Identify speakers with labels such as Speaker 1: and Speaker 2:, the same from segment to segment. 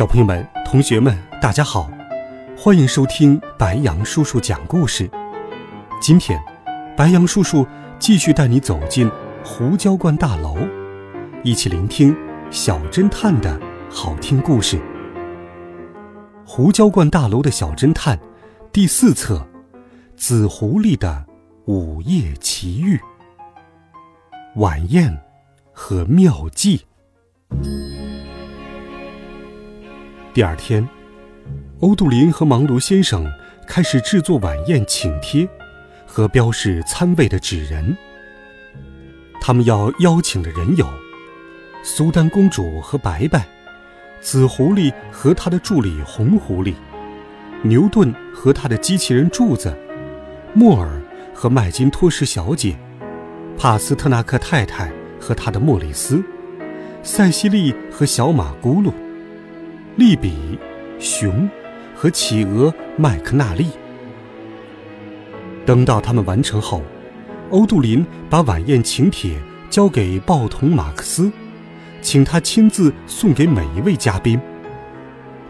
Speaker 1: 小朋友们、同学们，大家好，欢迎收听白杨叔叔讲故事。今天，白杨叔叔继续带你走进胡椒罐大楼，一起聆听小侦探的好听故事。胡椒罐大楼的小侦探，第四册，《紫狐狸的午夜奇遇》，晚宴和妙计。第二天，欧杜林和芒罗先生开始制作晚宴请帖和标示餐位的纸人。他们要邀请的人有：苏丹公主和白白。紫狐狸和他的助理红狐狸，牛顿和他的机器人柱子，莫尔和麦金托什小姐，帕斯特纳克太太和他的莫里斯，塞西莉和小马咕噜，利比，熊，和企鹅麦克纳利。等到他们完成后，欧杜林把晚宴请帖交给报童马克思。请他亲自送给每一位嘉宾。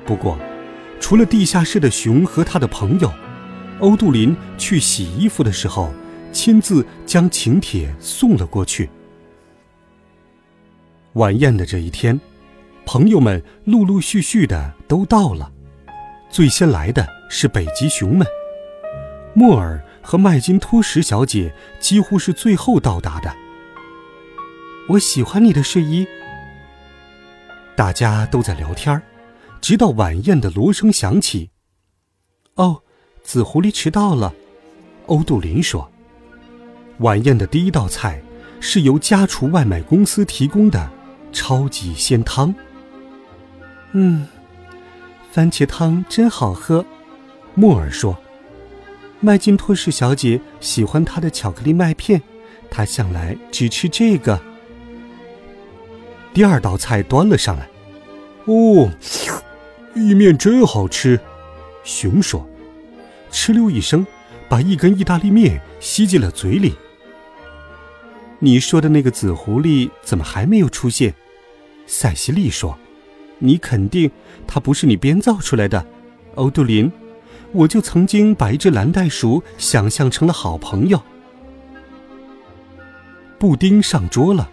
Speaker 1: 不过，除了地下室的熊和他的朋友，欧杜林去洗衣服的时候，亲自将请帖送了过去。晚宴的这一天，朋友们陆陆续续的都到了。最先来的是北极熊们，莫尔和麦金托什小姐几乎是最后到达的。我喜欢你的睡衣。大家都在聊天直到晚宴的锣声响起。哦，紫狐狸迟到了，欧杜林说。晚宴的第一道菜是由家厨外卖公司提供的超级鲜汤。嗯，番茄汤真好喝，莫尔说。麦金托什小姐喜欢她的巧克力麦片，她向来只吃这个。第二道菜端了上来。哦，意面真好吃，熊说，哧溜一声，把一根意大利面吸进了嘴里。你说的那个紫狐狸怎么还没有出现？塞西莉说：“你肯定它不是你编造出来的，欧杜林。我就曾经把一只蓝袋鼠想象成了好朋友。”布丁上桌了，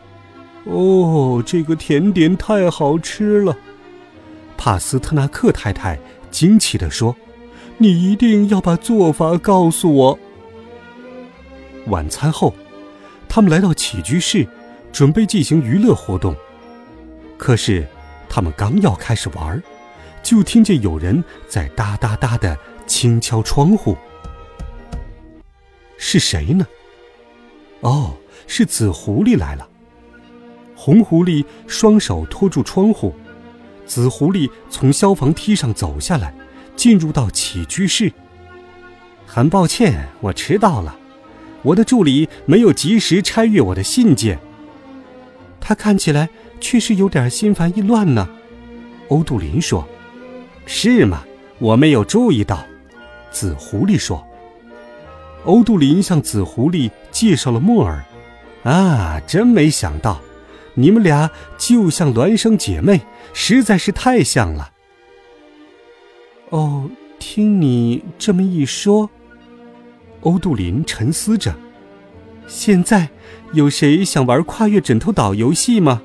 Speaker 1: 哦，这个甜点太好吃了。帕斯特纳克太太惊奇地说：“你一定要把做法告诉我。”晚餐后，他们来到起居室，准备进行娱乐活动。可是，他们刚要开始玩，就听见有人在哒哒哒的轻敲窗户。是谁呢？哦，是紫狐狸来了。红狐狸双手托住窗户。紫狐狸从消防梯上走下来，进入到起居室。很抱歉，我迟到了。我的助理没有及时拆阅我的信件。他看起来确实有点心烦意乱呢。欧杜林说：“是吗？我没有注意到。”紫狐狸说。欧杜林向紫狐狸介绍了莫尔。啊，真没想到。你们俩就像孪生姐妹，实在是太像了。哦，听你这么一说，欧杜林沉思着。现在有谁想玩跨越枕头岛游戏吗？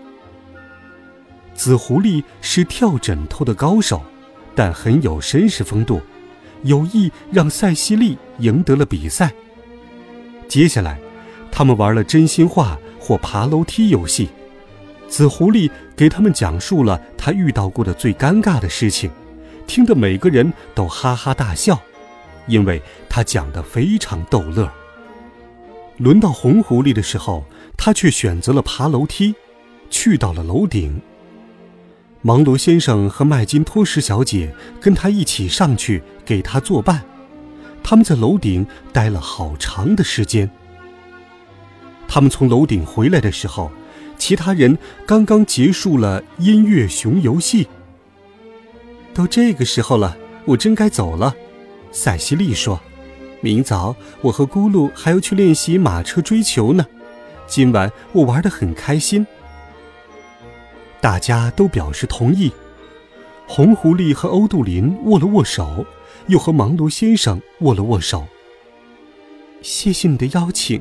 Speaker 1: 紫狐狸是跳枕头的高手，但很有绅士风度，有意让塞西莉赢得了比赛。接下来，他们玩了真心话或爬楼梯游戏。紫狐狸给他们讲述了他遇到过的最尴尬的事情，听得每个人都哈哈大笑，因为他讲得非常逗乐。轮到红狐狸的时候，他却选择了爬楼梯，去到了楼顶。芒罗先生和麦金托什小姐跟他一起上去给他作伴。他们在楼顶待了好长的时间。他们从楼顶回来的时候，其他人刚刚结束了音乐熊游戏。都这个时候了，我真该走了。塞西莉说：“明早我和咕噜还要去练习马车追球呢。今晚我玩得很开心。”大家都表示同意。红狐狸和欧杜林握了握手，又和芒罗先生握了握手。谢谢你的邀请，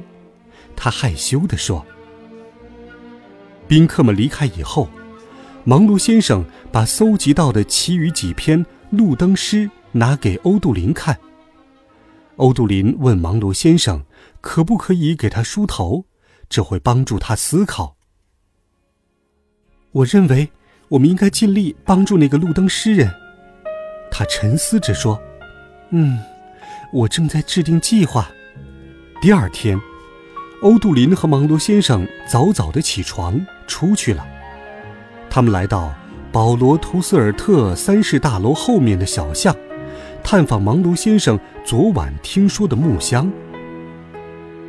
Speaker 1: 他害羞地说。宾客们离开以后，芒罗先生把搜集到的其余几篇路灯诗拿给欧杜林看。欧杜林问芒罗先生：“可不可以给他梳头？这会帮助他思考。”我认为。我们应该尽力帮助那个路灯诗人。他沉思着说：“嗯，我正在制定计划。”第二天，欧杜林和芒罗先生早早的起床出去了。他们来到保罗图斯尔特三世大楼后面的小巷，探访芒罗先生昨晚听说的木箱。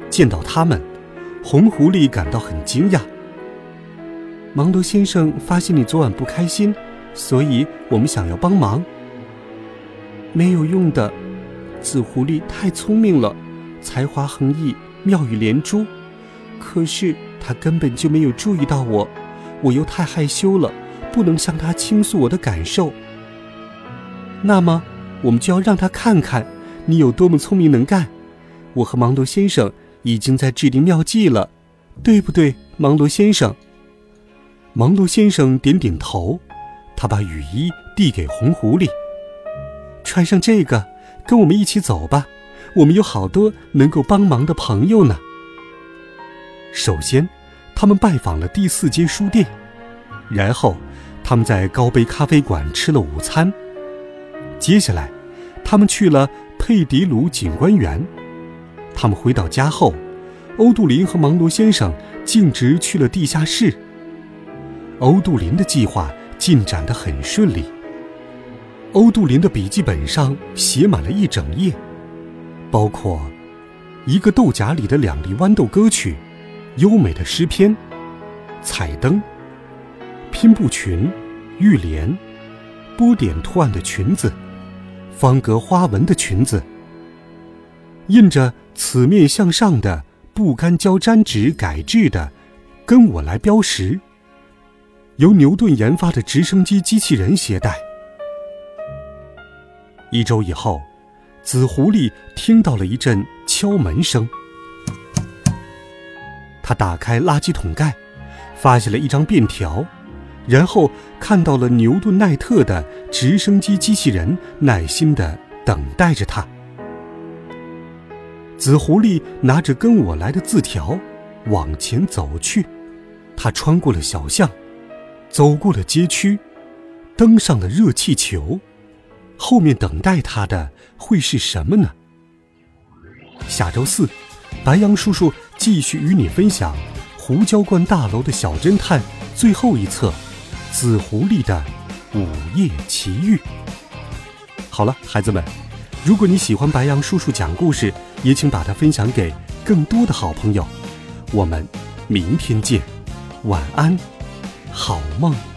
Speaker 1: 见到他们，红狐狸感到很惊讶。芒罗先生发现你昨晚不开心，所以我们想要帮忙。没有用的，紫狐狸太聪明了，才华横溢，妙语连珠。可是他根本就没有注意到我，我又太害羞了，不能向他倾诉我的感受。那么，我们就要让他看看你有多么聪明能干。我和芒罗先生已经在制定妙计了，对不对，芒罗先生？芒罗先生点点头，他把雨衣递给红狐狸。穿上这个，跟我们一起走吧。我们有好多能够帮忙的朋友呢。首先，他们拜访了第四街书店，然后他们在高杯咖啡馆吃了午餐。接下来，他们去了佩迪鲁景观园。他们回到家后，欧杜林和芒罗先生径直去了地下室。欧杜林的计划进展得很顺利。欧杜林的笔记本上写满了一整页，包括一个豆荚里的两粒豌豆歌曲、优美的诗篇、彩灯、拼布裙、浴帘、波点图案的裙子、方格花纹的裙子、印着“此面向上”的不干胶粘纸改制的“跟我来标识”。由牛顿研发的直升机机器人携带。一周以后，紫狐狸听到了一阵敲门声。他打开垃圾桶盖，发现了一张便条，然后看到了牛顿奈特的直升机机器人耐心的等待着他。紫狐狸拿着跟我来的字条，往前走去。他穿过了小巷。走过了街区，登上了热气球，后面等待他的会是什么呢？下周四，白杨叔叔继续与你分享《胡椒罐大楼的小侦探》最后一册《紫狐狸的午夜奇遇》。好了，孩子们，如果你喜欢白杨叔叔讲故事，也请把它分享给更多的好朋友。我们明天见，晚安。好梦。